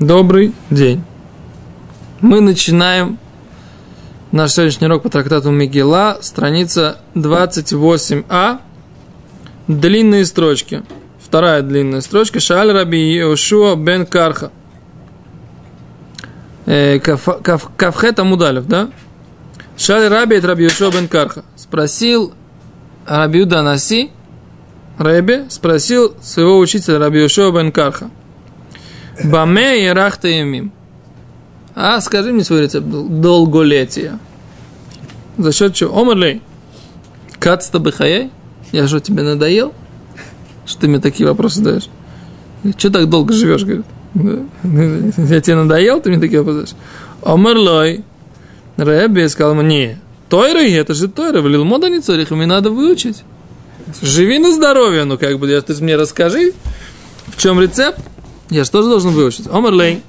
Добрый день. Мы начинаем наш сегодняшний урок по трактату Мегила, страница 28а, длинные строчки. Вторая длинная строчка. Шааль Раби Йошуа бен Карха. Э, Кавхет Амудалев, да? Шааль Раби это Раби Йошуа бен Карха. Спросил Раби Наси, Рэбе спросил своего учителя Раби Йошуа бен Карха. Баме и рахта ямим. А скажи мне свой рецепт долголетия. За счет чего? Омерлей. Кацта бихаяй? Я что, тебе надоел? Что ты мне такие вопросы задаешь? Что так долго живешь, говорит? Я тебе надоел, ты мне такие вопросы задаешь? Омерлой. Рэбби сказал мне, Тойры, это же Тойры, влил мода не цорих, мне надо выучить. Живи на здоровье, ну как бы, ты мне расскажи, в чем рецепт. Я же тоже должен выучить. Омерлей.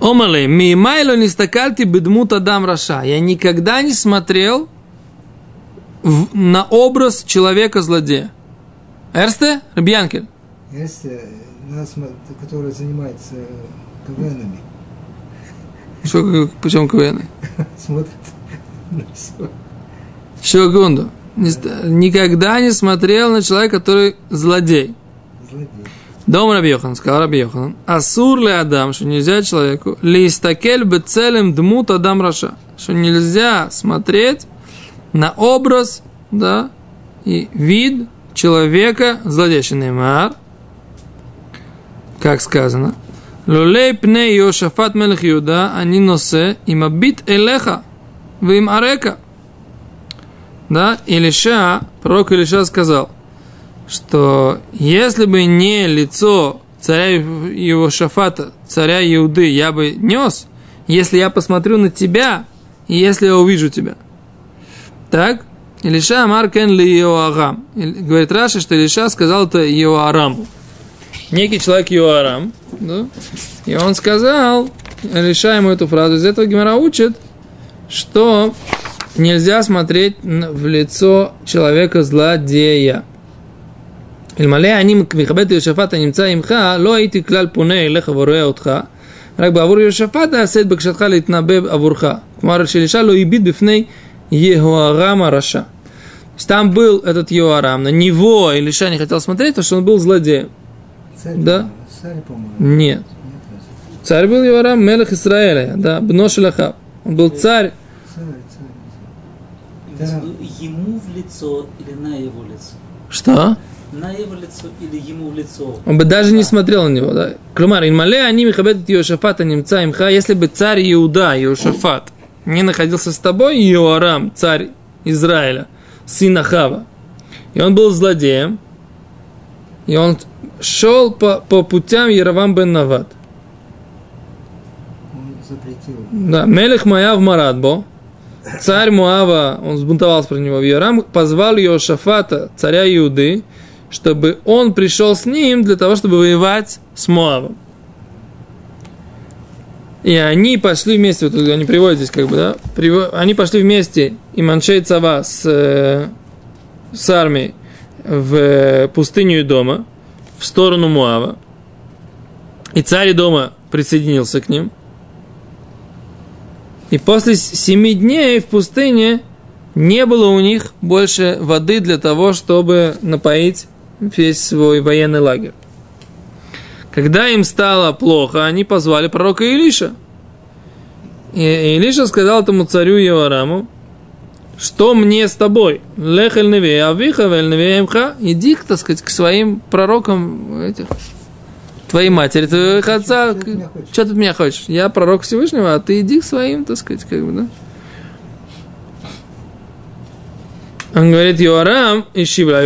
Омерлей. Мимайло не стакальти бедмут Адам Раша. Я никогда не смотрел в, на образ человека-злодея. Эрсте? Рабьянкель? Эрсте, который занимается КВНами. Что, почему КВН? Смотрит на все. Секунду. Никогда не смотрел на человека, который злодей. Дом Раби Йохан, сказал Раби Йохан, Асур ли Адам, что нельзя человеку, ли истакель бы целым дмут Адам Раша, что нельзя смотреть на образ, да, и вид человека, злодейший Неймар, как сказано, Лулей пне Йошафат Мелех Юда, они носе им обит элеха, вы им арека. Да, Илиша, пророк Илиша сказал – что если бы не лицо царя его шафата, царя Иуды, я бы нес, если я посмотрю на тебя, и если я увижу тебя. Так? Илиша Амар Кен ли Иоарам. Говорит Раша, что Илиша сказал это Иоараму. Некий человек Иоарам, да? и он сказал, Илиша ему эту фразу, из этого Гимара учит, что нельзя смотреть в лицо человека злодея. אלמלא אני מכבד את יהושפט הנמצא עמך, לא הייתי כלל פונה אליך ורואה אותך, רק בעבור יהושפט אעשה את בקשתך להתנבא עבורך. כלומר, שאלישע לא הביט בפני Егуарам Раша. Там был этот Йоарам, на него Илиша не хотел смотреть, потому что он был злодеем. Царь, да? Царь, Нет. Царь был Йоарам, Мелех Израиля, да, Бношелахав. Он был царь. Царь, царь. царь. Ему в лицо или на его лицо? Что? На его лицо или ему в лицо. Он бы даже не смотрел на него, да? Клумар, инмале они михабет Йошафата немца имха, если бы царь Иуда, Йошафат, не находился с тобой, Йоарам, царь Израиля, сын Ахава, и он был злодеем, и он шел по, по путям Яровам бен Нават. Он запретил. Да, Мелех Маяв Марадбо, царь Муава, он сбунтовался про него в Ярам, позвал Йошафата, царя Иуды, чтобы он пришел с ним для того, чтобы воевать с Моавом. И они пошли вместе, вот они приводят здесь как бы, да, они пошли вместе, и Маншей Цава с, э, с армией в пустыню дома, в сторону Муава. И царь дома присоединился к ним. И после семи дней в пустыне не было у них больше воды для того, чтобы напоить весь свой военный лагерь. Когда им стало плохо, они позвали пророка Илиша. И Илиша сказал этому царю Евараму, что мне с тобой? Лехель неве авиха вель неве Иди, так сказать, к своим пророкам этих, твоей матери, твоих отца. Что ты от меня хочешь? Я пророк Всевышнего, а ты иди к своим, так сказать, как бы, да? Он говорит, Йоарам, и Шивра,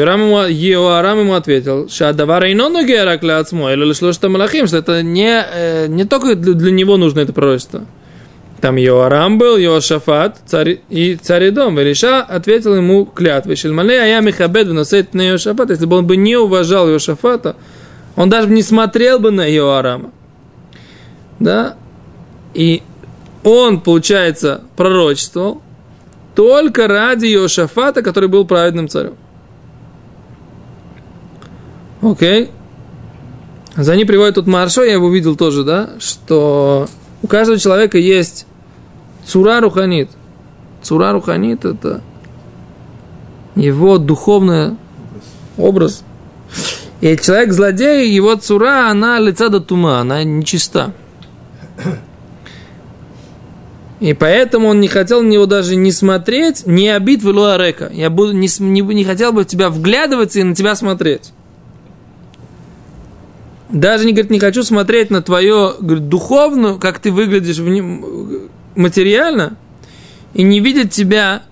Йоарам ему ответил, Шадавара и нону герак ляцмо, или лишь что малахим, что это не, э, не только для, него нужно это пророчество. Там Йоарам был, Йошафат, царь и царь дом. Велиша ответил ему клятвой. Шельмалей, а я Михабед вносит на Йошафат. Если бы он бы не уважал Йошафата, он даже не смотрел бы на Йоарама. Да? И он, получается, пророчествовал, только ради Йошафата, который был праведным царем. Окей. За ним приводит тут Маршо, я его видел тоже, да, что у каждого человека есть цура руханит. Цура руханит – это его духовный образ. И человек-злодей, его цура, она лица до тума, она нечиста. И поэтому он не хотел на него даже не смотреть, не обид в Илуарека. Я буду, не, не, не хотел бы в тебя вглядываться и на тебя смотреть. Даже не говорит, не хочу смотреть на твое говорит, духовную, как ты выглядишь в нем, материально, и не видеть тебя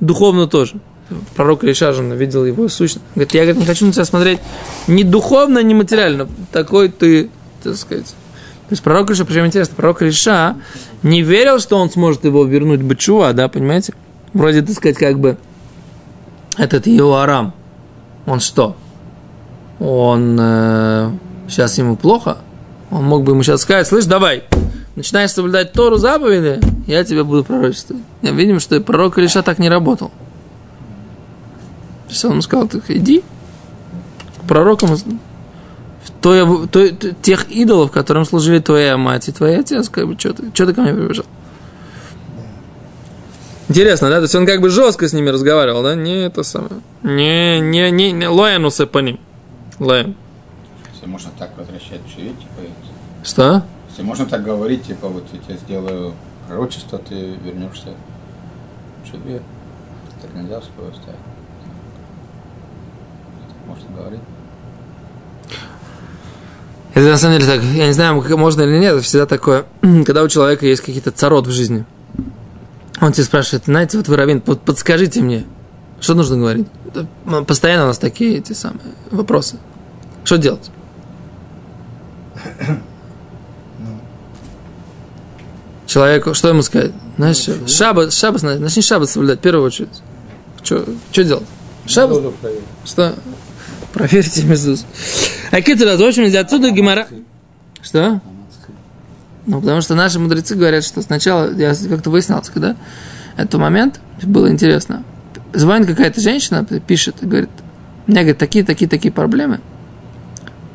духовно тоже. Пророк Иша же видел его сущность. Говорит, я говорит, не хочу на тебя смотреть ни духовно, ни материально. Такой ты, так сказать. То есть пророк Иша, причем интересно, пророк Иша не верил, что он сможет его вернуть Бачува, да, понимаете? Вроде, так сказать, как бы этот его Арам, он что? Он э, сейчас ему плохо? Он мог бы ему сейчас сказать, слышь, давай, начинаешь соблюдать Тору заповеди, я тебя буду пророчествовать. Я видим, что пророк Илиша так не работал. То есть он ему сказал, иди в той- той- тех идолов, которым служили твоя мать и твой отец, как бы, что ты, что ты ко мне прибежал? Интересно, да? То есть он как бы жестко с ними разговаривал, да? Не это самое. Не, не, не, не лоянусы по ним. Лоян. Если можно так возвращать Шиве, типа, Что? если можно так говорить, типа, вот я тебе сделаю пророчество, ты вернешься в Шиве. Так нельзя в свое ставить. Так Можно говорить. Это на самом деле так, я не знаю, можно или нет, это всегда такое, когда у человека есть какие-то царот в жизни. Он тебе спрашивает, знаете, вот вы, Равин, под- подскажите мне, что нужно говорить? Ну, Постоянно у нас такие эти самые вопросы. Что делать? Человеку, что ему сказать? Знаешь, что? шаббат, шаббат, начни шаббат соблюдать в первую очередь. Что, что делать? Шаббат? Что? Проверьте Мезуз. А Китера, в общем, из отсюда Гимара... Что? Ну, потому что наши мудрецы говорят, что сначала, я как-то выяснялся, когда этот момент, было интересно. Звонит какая-то женщина, пишет, говорит, у меня, говорит, такие, такие, такие проблемы.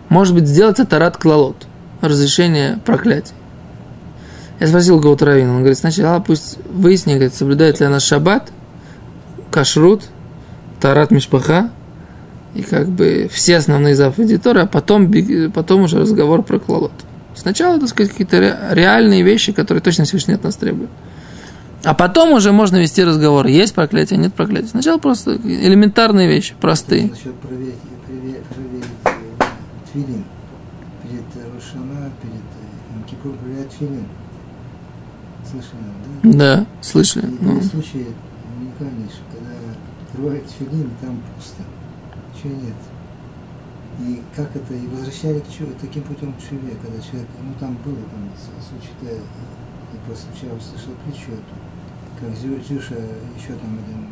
Может быть, сделать это рад клалот, разрешение проклятий. Я спросил кого-то раввина, он говорит, сначала пусть выясни, говорит, соблюдает ли она шаббат, кашрут, тарат мишпаха, и как бы все основные заповеди Торы, а потом, потом уже разговор про клалот. Сначала, так сказать, какие-то ре- реальные вещи, которые точно Всевышний от нас требует. А потом уже можно вести разговор. Есть проклятие, нет проклятия. Сначала просто элементарные вещи, простые. Насчет проверить, проверить, проверить э, тфилин. Перед э, Рошана, перед э, Кипур проверять тфилин. Слышали, да? Да, слышали. И Ну, Есть случаи уникальнейшие, когда открывают тфилин, там пусто. Ничего нет. И как это, и возвращали к чё- таким путем к Шиве, когда человек, ну там было там с- случай, да, я просто вчера услышал притчу эту, как Зю- Зюша, еще там один,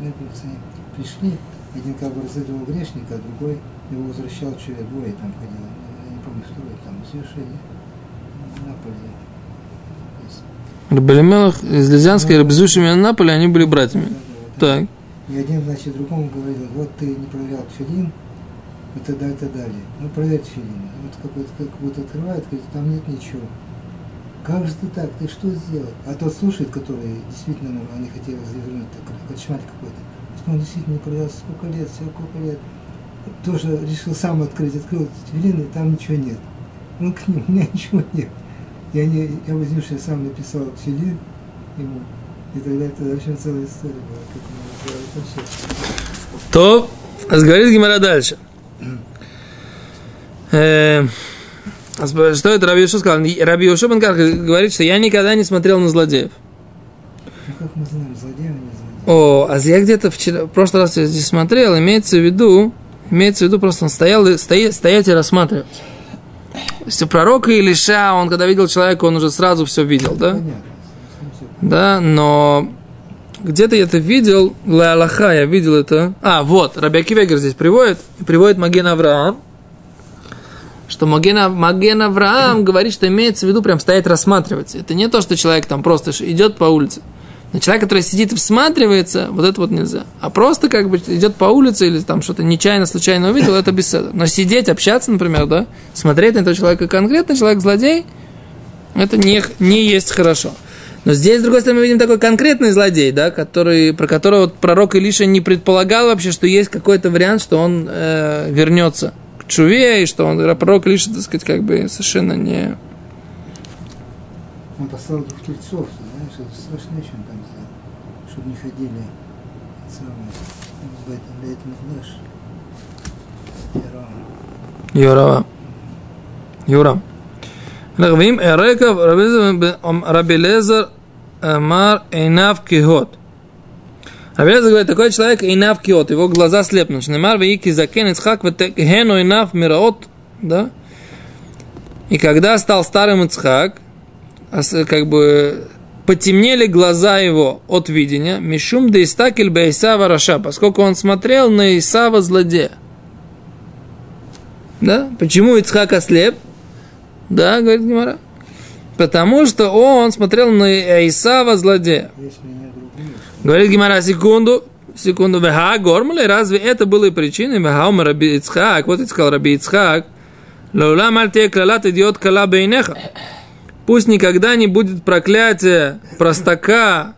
ну, ну, пацаны пришли, один как бы разыгрывал грешника, а другой его возвращал к Шиве, двое там ходило, я не помню, второй там, Зюша или Наполе. Рабелемелах из Лизянска и Рабзушами Наполи, они были братьями. Так. И один, значит, другому говорил, вот ты не проверял тфилин, и так далее, и так далее. Ну, проверь тфилин. Вот какой-то, как будто открывает, говорит, там нет ничего. Как же ты так? Ты что сделал? А тот слушает, который действительно, ну, они хотели завернуть, так, кочмарь какой-то. Он действительно не проверял сколько лет, сколько лет. Тоже решил сам открыть, открыл тфилин, и там ничего нет. Он к нему, у меня ничего нет. Я, не, я возьмусь, я сам написал тфилин ему. И тогда это вообще целая история была, как называет вообще. То, говорит Гимара дальше. Э, Что это Раби Йошуа сказал? Раби Йошуа говорит, что я никогда не смотрел на злодеев. Ну как мы знаем, злодея или не? О, а я где-то вчера, в прошлый раз я здесь смотрел, имеется в виду, имеется в виду, просто он стоял, стоя- стоять и рассматривать. То есть у пророка Илиша, он когда видел человека, он уже сразу все видел, да? Понятно. Да, но где-то я это видел, Ла Аллаха, я видел это. А, вот, Раби Вегер здесь приводит, приводит Маген Авраам, что Маген, Маген Авраам говорит, что имеется в виду прям стоять рассматривать. Это не то, что человек там просто идет по улице. Но человек, который сидит и всматривается, вот это вот нельзя. А просто как бы идет по улице или там что-то нечаянно, случайно увидел, это беседа. Но сидеть, общаться, например, да, смотреть на этого человека конкретно, человек-злодей, это не, не есть хорошо. Но здесь, с другой стороны, мы видим такой конкретный злодей, да, который, про которого пророк Илиша не предполагал вообще, что есть какой-то вариант, что он э, вернется к Чуве, и что он, пророк Илиша, так сказать, как бы совершенно не... Он послал двух тельцов, знаешь, это страшнее, чем там сделал. Чтобы не ходили бейт, бейт Микдаш. Ярам. Рахвим Эреков Рабелезер э, Мар Эйнав Кихот. Рабелезер говорит, такой человек Эйнав Киот, его глаза слепнут. Шнемар Вейки Закен Ицхак Ватекхену Эйнав Мираот. Да? И когда стал старым Ицхак, а как бы потемнели глаза его от видения, Мишум да Истакель Бейсава Раша, поскольку он смотрел на Исава злодея. Да? Почему Ицхак ослеп? Да, говорит Гимара. Потому что он смотрел на Исава злодея. Говорит Гимара, секунду, секунду, веха гормали, разве это было и причиной? Веха умер Раби Ицхак, вот и сказал Раби Ицхак, лаулам аль те клалат идиот кала бейнеха. Пусть никогда не будет проклятие простака,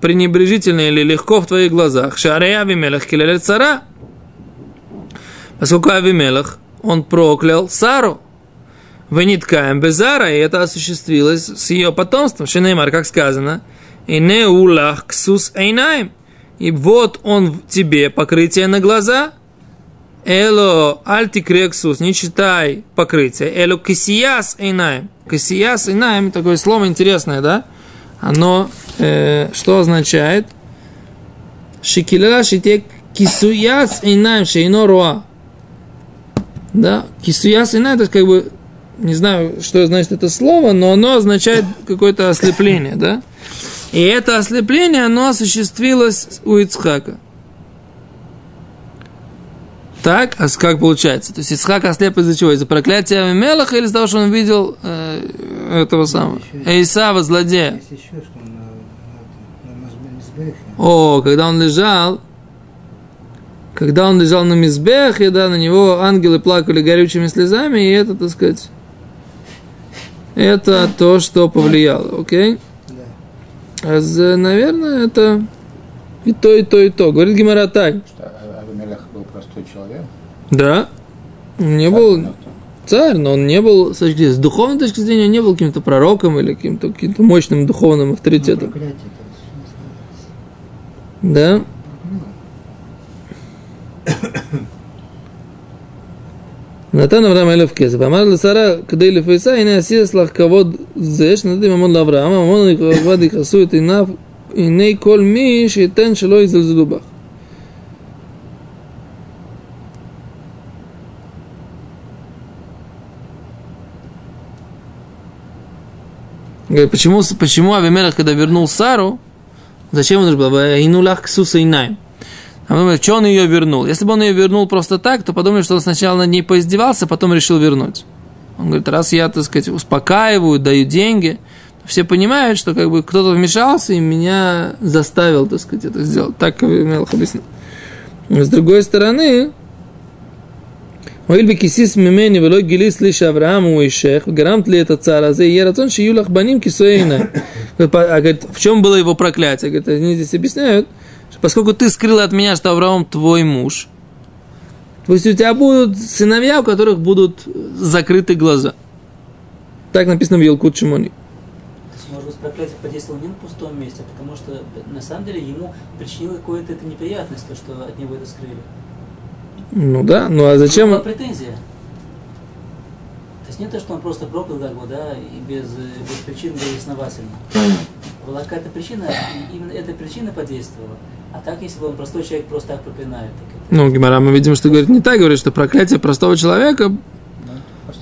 пренебрежительное или легко в твоих глазах. Шаре Авимелах килелет цара. Поскольку Авимелах, он проклял Сару. Вениткаем Безара, и это осуществилось с ее потомством. Шинеймар, как сказано, и не улах ксус эйнаем. И вот он в тебе покрытие на глаза. Эло альтикрексус, не читай покрытие. Эло кисияс эйнаем. Кисияс эйнаем, такое слово интересное, да? Оно э, что означает? Шикилера шите кисуяс эйнаем шейно руа. Да, кисуяс эйнаем, это как бы не знаю, что значит это слово, но оно означает какое-то ослепление, да? И это ослепление, оно осуществилось у Ицхака. Так, а как получается? То есть Ицхак ослеп из-за чего? Из-за проклятия Авимелаха или из-за того, что он видел э, этого самого? Исава, злодея. есть еще, что на, на, на Мазбе- Мизбехе. О, когда он лежал, когда он лежал на мизбехе, да, на него ангелы плакали горючими слезами, и это, так сказать, это то, что повлияло, окей? Да. А, наверное, это и то, и то, и то. Говорит Гимара так. Что Авимелех был простой человек. Да, не был царь, но он не был, с, духовной точки зрения, он не был каким-то пророком или каким-то каким мощным духовным авторитетом. Знаю. Да? נתן אברהם אלף כסף, אמר לשרה כדי לפייסה, הנה עשי אצלך כבוד זה, שנתתי ממון לאברהם, הממון וכבוד יכעסו את עיניו, עיני כל מי שייתן שלא יזלזלו בך. Говорит, Почему, почему Авимелех, когда вернул Сару, зачем он был? Инулах ксуса инайм. А он думает, что он ее вернул. Если бы он ее вернул просто так, то подумали, что он сначала над ней поиздевался, потом решил вернуть. Он говорит, раз я, так сказать, успокаиваю, даю деньги, все понимают, что как бы кто-то вмешался и меня заставил, так сказать, это сделать. Так Мелах объяснил. С другой стороны, Оиль бекисис мимени вело гилис лишь Аврааму и Шех, гарант ли это цара, за ерацон шиюлах баним кисоина. А говорит, в чем было его проклятие? Говорит, они здесь объясняют, поскольку ты скрыл от меня, что Авраам твой муж, то есть у тебя будут сыновья, у которых будут закрыты глаза. Так написано в Елкут Шимони. Может быть, проклятие подействовало не на пустом месте, а потому что на самом деле ему причинило какую-то это неприятность, то, что от него это скрыли. Ну да, ну а зачем? Была претензия. То есть не то, что он просто проклял, как бы, да, и без, э, без причин безосновательно. Была какая-то причина, и именно эта причина подействовала. А так, если бы он простой человек просто так проклинает, так это... Ну, Гимара, мы видим, что говорит не так, говорит, что проклятие простого человека,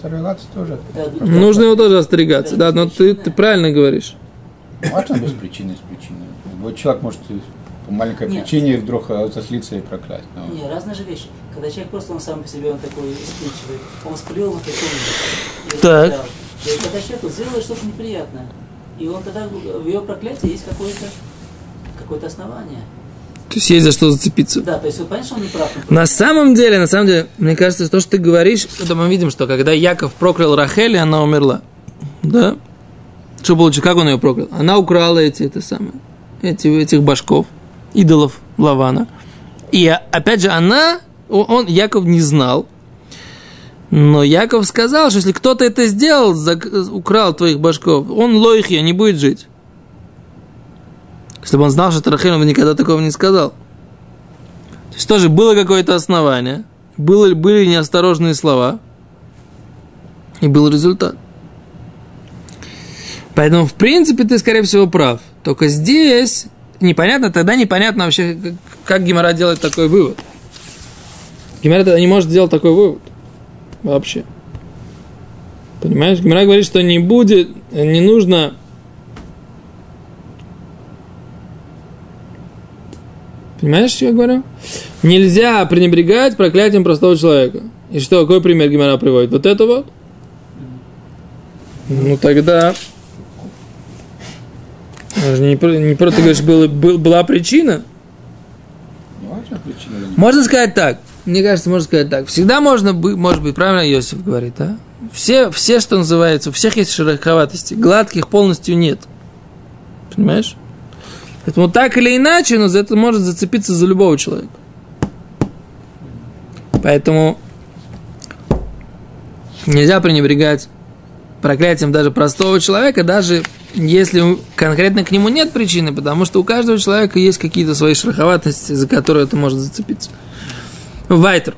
релация тоже. Да, нужно его тоже остерегаться. Да, но ты, ты правильно говоришь. Можно без причины, с причиной. Любой человек может и по маленькой Нет. причине вдруг заслиться и проклясть. Но Не, разные же вещи. Когда человек просто он сам по себе он такой испытчивый, он сплел на таком Так. И когда человеку сделали что-то неприятное, и он тогда в его проклятии есть какое-то какое-то основание. То есть есть за что зацепиться. Да, то есть вот понятно, что он не прав. На самом деле, на самом деле, мне кажется, то, что ты говоришь, это мы видим, что когда Яков проклял Рахель, она умерла. Да? Что получилось? Как он ее проклял? Она украла эти, это самое, эти, этих башков, идолов Лавана. И опять же, она, он, Яков не знал, но Яков сказал, что если кто-то это сделал, украл твоих башков, он лоихия, не будет жить. Если бы он знал, что Рахель, он бы никогда такого не сказал. То есть тоже было какое-то основание, было, были неосторожные слова, и был результат. Поэтому, в принципе, ты, скорее всего, прав. Только здесь непонятно, тогда непонятно вообще, как, Гимара делает такой вывод. Гимара тогда не может сделать такой вывод. Вообще. Понимаешь? Гимара говорит, что не будет, не нужно Понимаешь, что я говорю? Нельзя пренебрегать проклятием простого человека. И что, какой пример Гимара приводит? Вот это вот? Ну тогда... Не, про- не просто, ты говоришь, было- был- была причина. Можно сказать так. Мне кажется, можно сказать так. Всегда можно быть, может быть, правильно Иосиф говорит, да? Все, все, что называется, у всех есть шероховатости. Гладких полностью нет. Понимаешь? Поэтому так или иначе, но за это может зацепиться за любого человека. Поэтому нельзя пренебрегать проклятием даже простого человека, даже если конкретно к нему нет причины, потому что у каждого человека есть какие-то свои шероховатости, за которые это может зацепиться. Вайтер.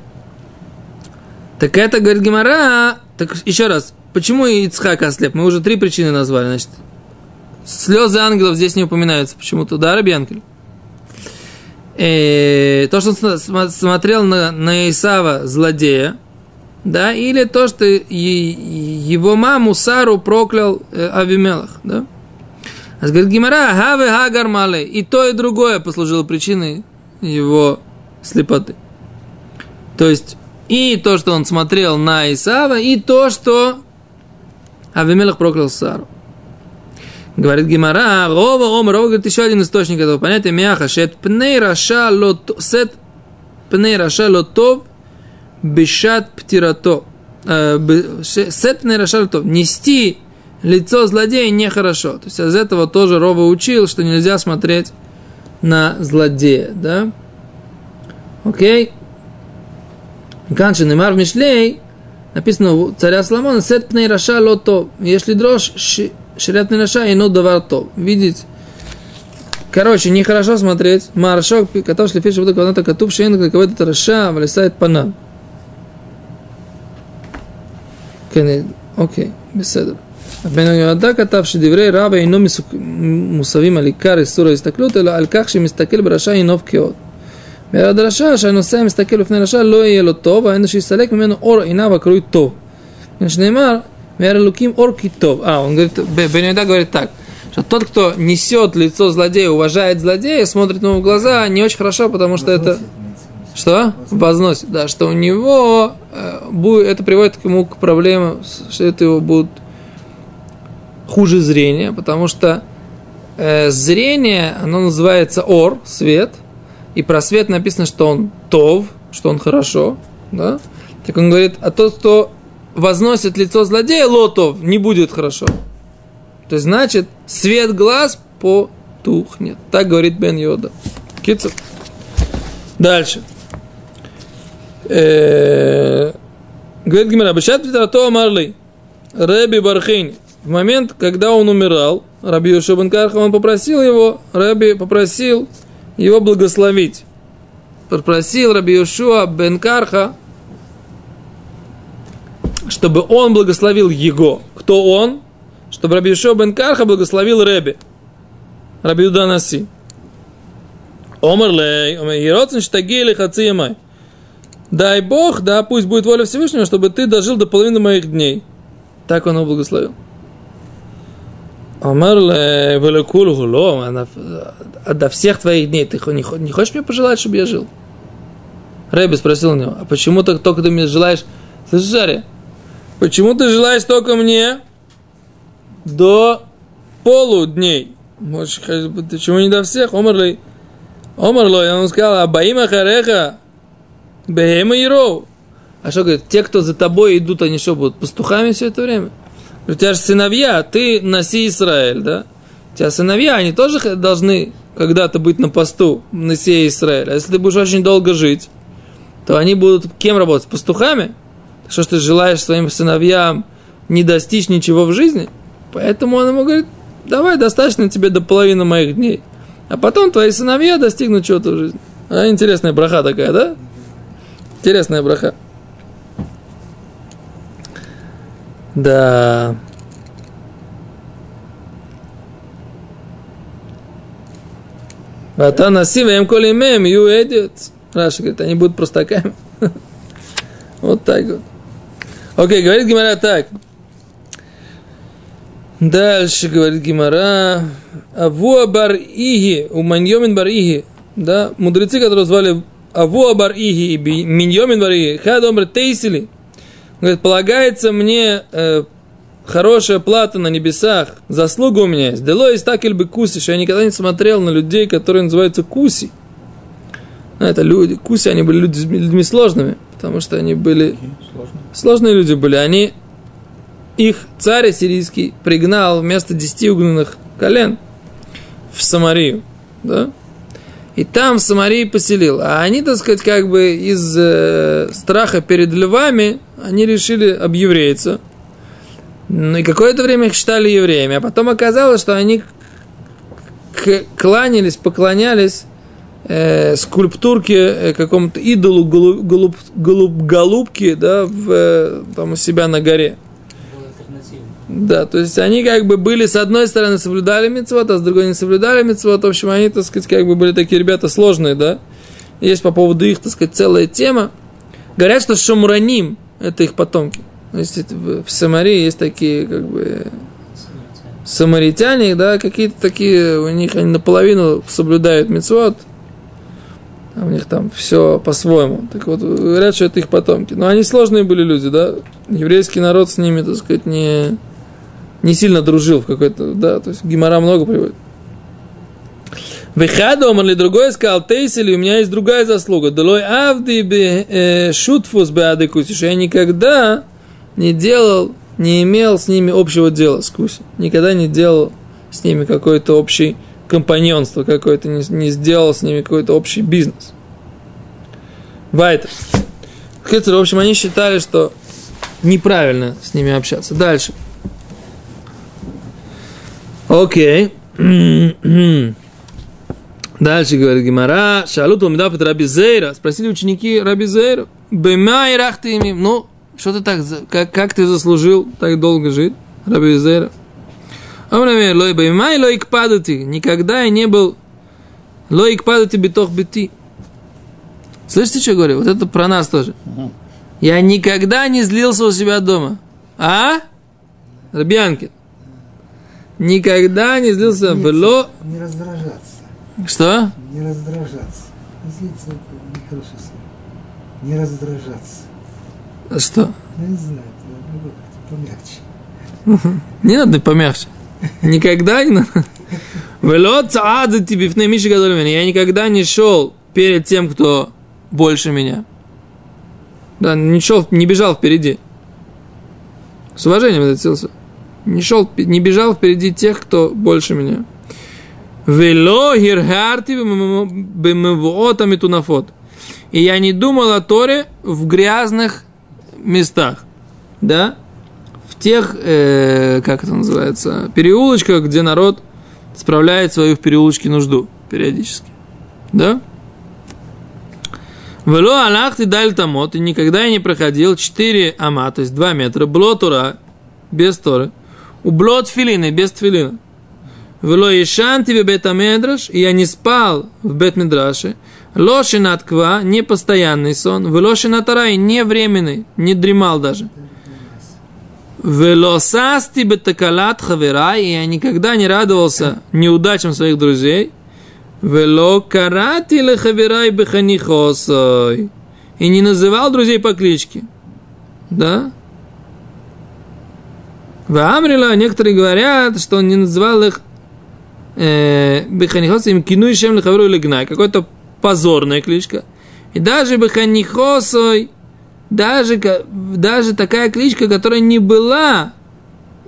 Так это, говорит Гимара, так еще раз, почему Ицхак ослеп? Мы уже три причины назвали, значит. Слезы ангелов здесь не упоминаются почему-то, да, Рабьянкель? Э, то, что он см- см- смотрел на, на Исава, злодея, да, или то, что его маму Сару проклял э, Авимелах, да. А говорит Гимара, хаве хагар мале, и то, и другое послужило причиной его слепоты. То есть, и то, что он смотрел на Исава, и то, что Авимелах проклял Сару. Говорит Гимара, Рова, Ом, Рова, говорит, еще один источник этого понятия, Мяха, шет пней раша лот, сет пней раша лотов, бешат птирато. Э, бе- ше- Сет пней раша лотов. Нести лицо злодея нехорошо. То есть из этого тоже Рова учил, что нельзя смотреть на злодея, да? Окей? Канши Немар Мишлей написано у царя Соломона Сет пней раша лото. Если дрожь ширят раша и но давар то. Видеть Короче, нехорошо смотреть. Маршок, катав шлифиш, вот когда-то катув шейн, как это раша, вылезает пана. כן, אוקיי, בסדר. בן יהודה כתב שדברי רב אינו מסוק- מוסבים על עיקר איסור ההסתכלות, אלא על כך שמסתכל ברשע אינו בקיאות. ביד רשע, שהנוסע מסתכל בפני רשע לא יהיה לו טוב, והיינו שיסלק ממנו אור עיניו הקרוי טוב. כמו שנאמר, וירא אלוקים אור כי טוב. А, он говорит, Б- Бен Йода говорит так, что тот, кто несет лицо злодея, уважает злодея, смотрит ему в глаза, не очень хорошо, потому что это... Что? Возносит, да, что у него э, будет, это приводит к ему к проблемам, что это его будет хуже зрения, потому что э, зрение, оно называется ор, свет, и про свет написано, что он тов, что он хорошо, да? Так он говорит, а тот, кто возносит лицо злодея, лотов, не будет хорошо. То есть, значит, свет глаз потухнет. Так говорит Бен Йода. Кицер. Дальше. Э, Говорит Гимара, Бешат Петрато Марли, Рэби Бархейни. В момент, когда он умирал, Раби Йошуа бен Карха, он попросил его, Раби попросил его благословить. Попросил Раби Йошуа бен Карха, чтобы он благословил его. Кто он? Чтобы Раби Йошуа бен Карха благословил Рэби. Раби Юда Наси. Омар лей, омар ероцин штаги или хаци ямай. Дай Бог, да, пусть будет воля Всевышнего, чтобы ты дожил до половины моих дней. Так он его благословил. Амар ле великул гуло, она- а до всех твоих дней ты не, хо- не хочешь мне пожелать, чтобы я жил? Рэби спросил у него, а почему так только ты мне желаешь? Слышишь, Жаря, почему ты желаешь только мне до полудней? Может, почему не до всех? Омарлей. Омарлой, он сказал, Абаима Хареха, Бехема Иров. А что говорит, те, кто за тобой идут, они что, будут пастухами все это время? У тебя же сыновья, ты носи Израиль, да? У тебя сыновья, они тоже должны когда-то быть на посту, сей Израиль. А если ты будешь очень долго жить, то они будут кем работать? Пастухами? Что ж ты желаешь своим сыновьям не достичь ничего в жизни? Поэтому он ему говорит, давай, достаточно тебе до половины моих дней. А потом твои сыновья достигнут чего-то в жизни. А, интересная браха такая, да? Интересная браха. Да. Вата насива им коли мем, ю эдит. Раша говорит, они будут простаками. Вот так вот. Окей, говорит Гимара так. Дальше говорит Гимара. Авуа бар иги, у маньомин бар иги. Да, мудрецы, которые звали Авуа бар иги и миньомин бар иги. Хадомр тейсили. Говорит, полагается мне э, хорошая плата на небесах, заслуга у меня есть. Дело из так бы куси, что я никогда не смотрел на людей, которые называются куси. Ну, это люди, куси, они были люди, людьми сложными, потому что они были... Сложно. Сложные люди были. Они, их царь сирийский пригнал вместо десяти угнанных колен в Самарию, да? И там в Самарии поселил. А они, так сказать, как бы из э, страха перед львами, они решили объевреиться. Ну и какое-то время их считали евреями, а потом оказалось, что они кланялись, поклонялись э, скульптурке э, какому-то идолу голуб, голуб, голубки, да, в, э, там у себя на горе. Да, то есть они как бы были, с одной стороны, соблюдали мецвод, а с другой не соблюдали мецвод. В общем, они, так сказать, как бы были такие ребята сложные, да. Есть по поводу их, так сказать, целая тема. Говорят, что Шамураним – это их потомки. То есть в Самарии есть такие, как бы, самаритяне, да, какие-то такие, у них они наполовину соблюдают мецвод, а у них там все по-своему. Так вот, говорят, что это их потомки. Но они сложные были люди, да. Еврейский народ с ними, так сказать, не, не сильно дружил в какой-то, да, то есть Гимара много приводит. Вехада омар ли другой сказал, Тейсели, у меня есть другая заслуга. Долой авди бе э, шутфус бе адекуси, что я никогда не делал, не имел с ними общего дела с Куси. Никогда не делал с ними какое-то общее компаньонство какое-то, не, не сделал с ними какой-то общий бизнес. Вайтер. В общем, они считали, что неправильно с ними общаться. Дальше. Окей. Дальше говорит Гимара, Шалут Ламидав это Раби Зейра. Спросили ученики Раби Зейра, Бема и рахты Ну, что ты так, как, как ты заслужил так долго жить, Раби Зейра? Амраме, лой бема и лой падати. Никогда я не был лой падати битох бити. Слышите, что я говорю? Вот это про нас тоже. Я никогда не злился у себя дома. А? Рабианкин. Никогда не злился. Вело... Не раздражаться. Что? Не раздражаться. Злиться это нехорошее слово. Не раздражаться. Что? Ну, не знаю, это помягче. Не надо помягче. Никогда не надо. Вело цаадати бифней миши гадоль меня. Я никогда не шел перед тем, кто больше меня. Да, не шел, не бежал впереди. С уважением это относился. Не шел, не бежал впереди тех, кто больше меня. Вело хирхарти бемевота метунафот. И я не думал о Торе в грязных местах. Да? В тех, э, как это называется, переулочках, где народ справляет свою в переулочке нужду периодически. Да? Вело алах ты даль тамот, и никогда я не проходил 4 ама, то есть 2 метра, бло тура, без торы, у бло тфилины, без тфилина. Вело ешан тебе бета медраш, и я не спал в бет медраше, лоши натква, не постоянный сон, велоши натарай, не временный, не дремал даже. Велосасти бетакалат хаверай, и я никогда не радовался неудачам своих друзей. Вело карати лехаверай беханихосой. И не называл друзей по кличке. Да? В Амрила некоторые говорят, что он не называл их э, Беханихос им кинуй шем лехавру или гнай. Какой-то позорная кличка. И даже Беханихосой, даже, даже такая кличка, которая не была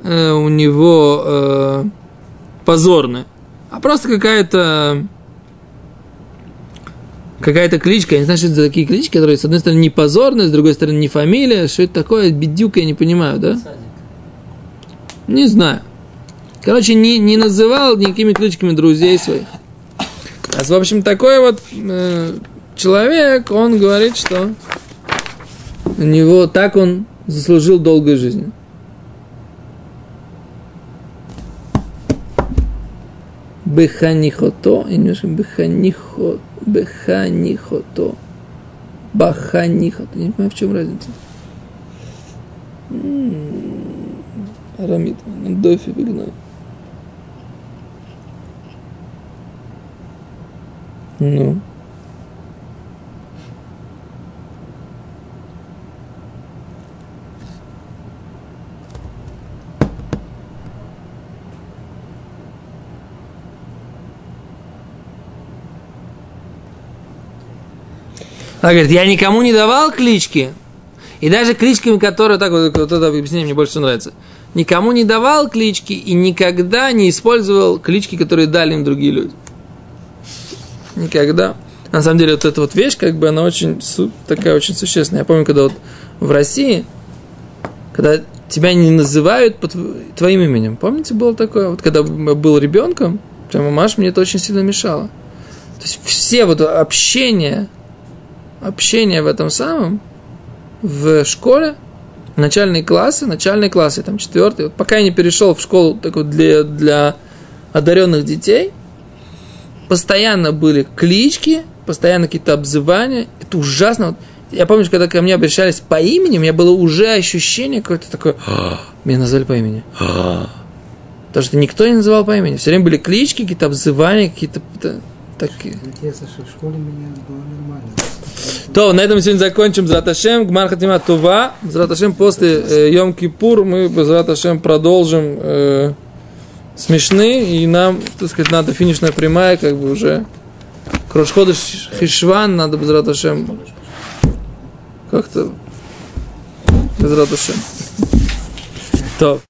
э, у него э, позорная, а просто какая-то какая-то кличка, я не знаю, что это за такие клички, которые, с одной стороны, не позорные, с другой стороны, не фамилия, что это такое, бедюк, я не понимаю, да? Не знаю. Короче, не, не называл никакими кличками друзей своих. А, в общем, такой вот э, человек, он говорит, что у него так он заслужил долгой жизни. Беханихото, я немножко беханихо, беханихото, баханихото. Я не понимаю, в чем разница. М, Арамид, на дофи выгнал. Ну. Она говорит, я никому не давал клички. И даже кличками, которые, так вот, вот это объяснение мне больше нравится. Никому не давал клички и никогда не использовал клички, которые дали им другие люди. Никогда. На самом деле, вот эта вот вещь, как бы, она очень, такая очень существенная. Я помню, когда вот в России, когда тебя не называют по тв- твоим именем. Помните, было такое? Вот когда я был ребенком, прямо Маш мне это очень сильно мешало. То есть все вот общение, общение в этом самом, в школе, начальные классы, начальные классы, там четвертый, вот пока я не перешел в школу такую для, для одаренных детей, постоянно были клички, постоянно какие-то обзывания, это ужасно. Вот я помню, когда ко мне обращались по имени, у меня было уже ощущение какое-то такое, «А, меня назвали по имени. А». Потому что никто не называл по имени. Все время были клички, какие-то обзывания, какие-то такие. Интересно, что в школе меня было нормально. То, на этом сегодня закончим. Зраташем, Гмар Хатима Тува. Зраташем после э, Йом Кипур мы Зраташем продолжим э, смешны. И нам, так сказать, надо финишная прямая, как бы уже Крошходыш Хишван, надо без Раташем как-то без Раташем. То.